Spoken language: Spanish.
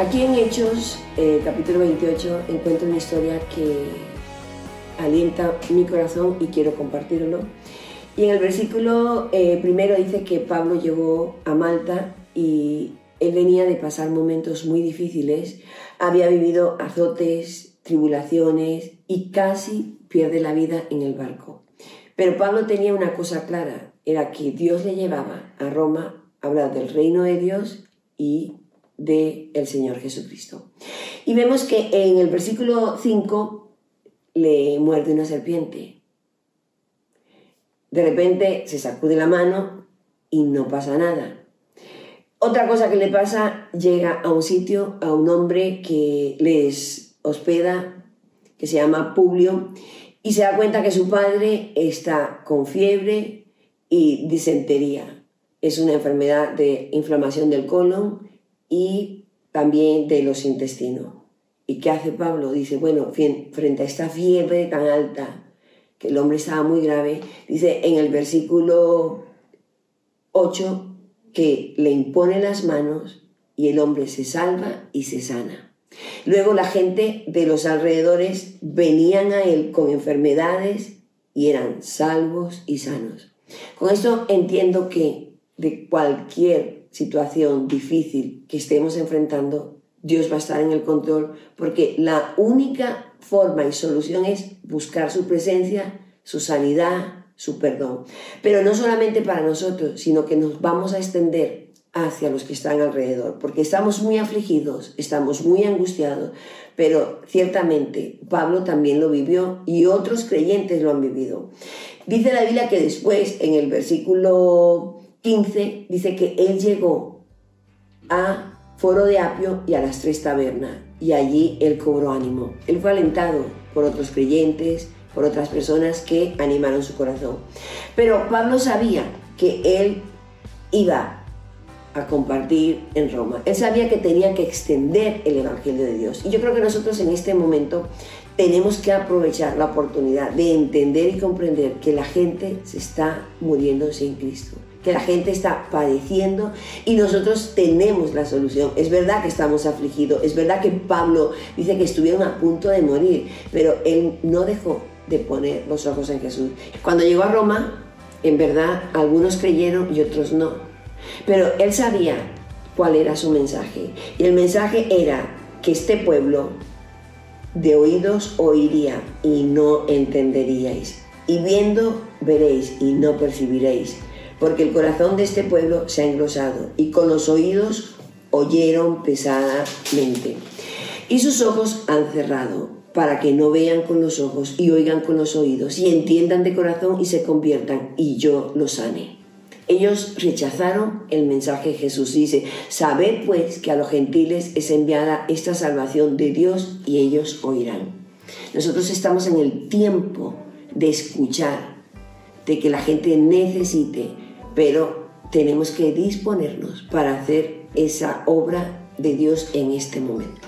Hechos, eh, capítulo 28, encuentro una historia que alienta mi corazón y quiero compartirlo. Y en el versículo eh, primero dice que Pablo llegó a Malta y él venía de pasar momentos muy difíciles, había vivido azotes, tribulaciones y casi pierde la vida en el barco. Pero Pablo tenía una cosa clara, era que Dios le llevaba a Roma a hablar del reino de Dios y del el Señor Jesucristo. Y vemos que en el versículo 5 le muerde una serpiente. De repente se sacude la mano y no pasa nada. Otra cosa que le pasa, llega a un sitio, a un hombre que les hospeda, que se llama Publio, y se da cuenta que su padre está con fiebre y disentería. Es una enfermedad de inflamación del colon y también de los intestinos. ¿Y qué hace Pablo? Dice, bueno, frente a esta fiebre tan alta, que el hombre estaba muy grave, dice en el versículo 8 que le impone las manos y el hombre se salva y se sana. Luego la gente de los alrededores venían a él con enfermedades y eran salvos y sanos. Con esto entiendo que de cualquier situación difícil que estemos enfrentando, Dios va a estar en el control porque la única forma y solución es buscar su presencia, su sanidad, su perdón. Pero no solamente para nosotros, sino que nos vamos a extender hacia los que están alrededor, porque estamos muy afligidos, estamos muy angustiados, pero ciertamente Pablo también lo vivió y otros creyentes lo han vivido. Dice la Biblia que después, en el versículo 15, dice que él llegó a Foro de Apio y a las tres tabernas, y allí él cobró ánimo. Él fue alentado por otros creyentes, por otras personas que animaron su corazón. Pero Pablo sabía que él iba a compartir en Roma. Él sabía que tenía que extender el Evangelio de Dios. Y yo creo que nosotros en este momento tenemos que aprovechar la oportunidad de entender y comprender que la gente se está muriendo sin Cristo, que la gente está padeciendo y nosotros tenemos la solución. Es verdad que estamos afligidos, es verdad que Pablo dice que estuvieron a punto de morir, pero él no dejó de poner los ojos en Jesús. Cuando llegó a Roma, en verdad, algunos creyeron y otros no. Pero él sabía cuál era su mensaje. Y el mensaje era que este pueblo de oídos oiría y no entenderíais. Y viendo veréis y no percibiréis. Porque el corazón de este pueblo se ha engrosado y con los oídos oyeron pesadamente. Y sus ojos han cerrado para que no vean con los ojos y oigan con los oídos y entiendan de corazón y se conviertan y yo los sane. Ellos rechazaron el mensaje de Jesús. Dice, sabed pues que a los gentiles es enviada esta salvación de Dios y ellos oirán. Nosotros estamos en el tiempo de escuchar, de que la gente necesite, pero tenemos que disponernos para hacer esa obra de Dios en este momento.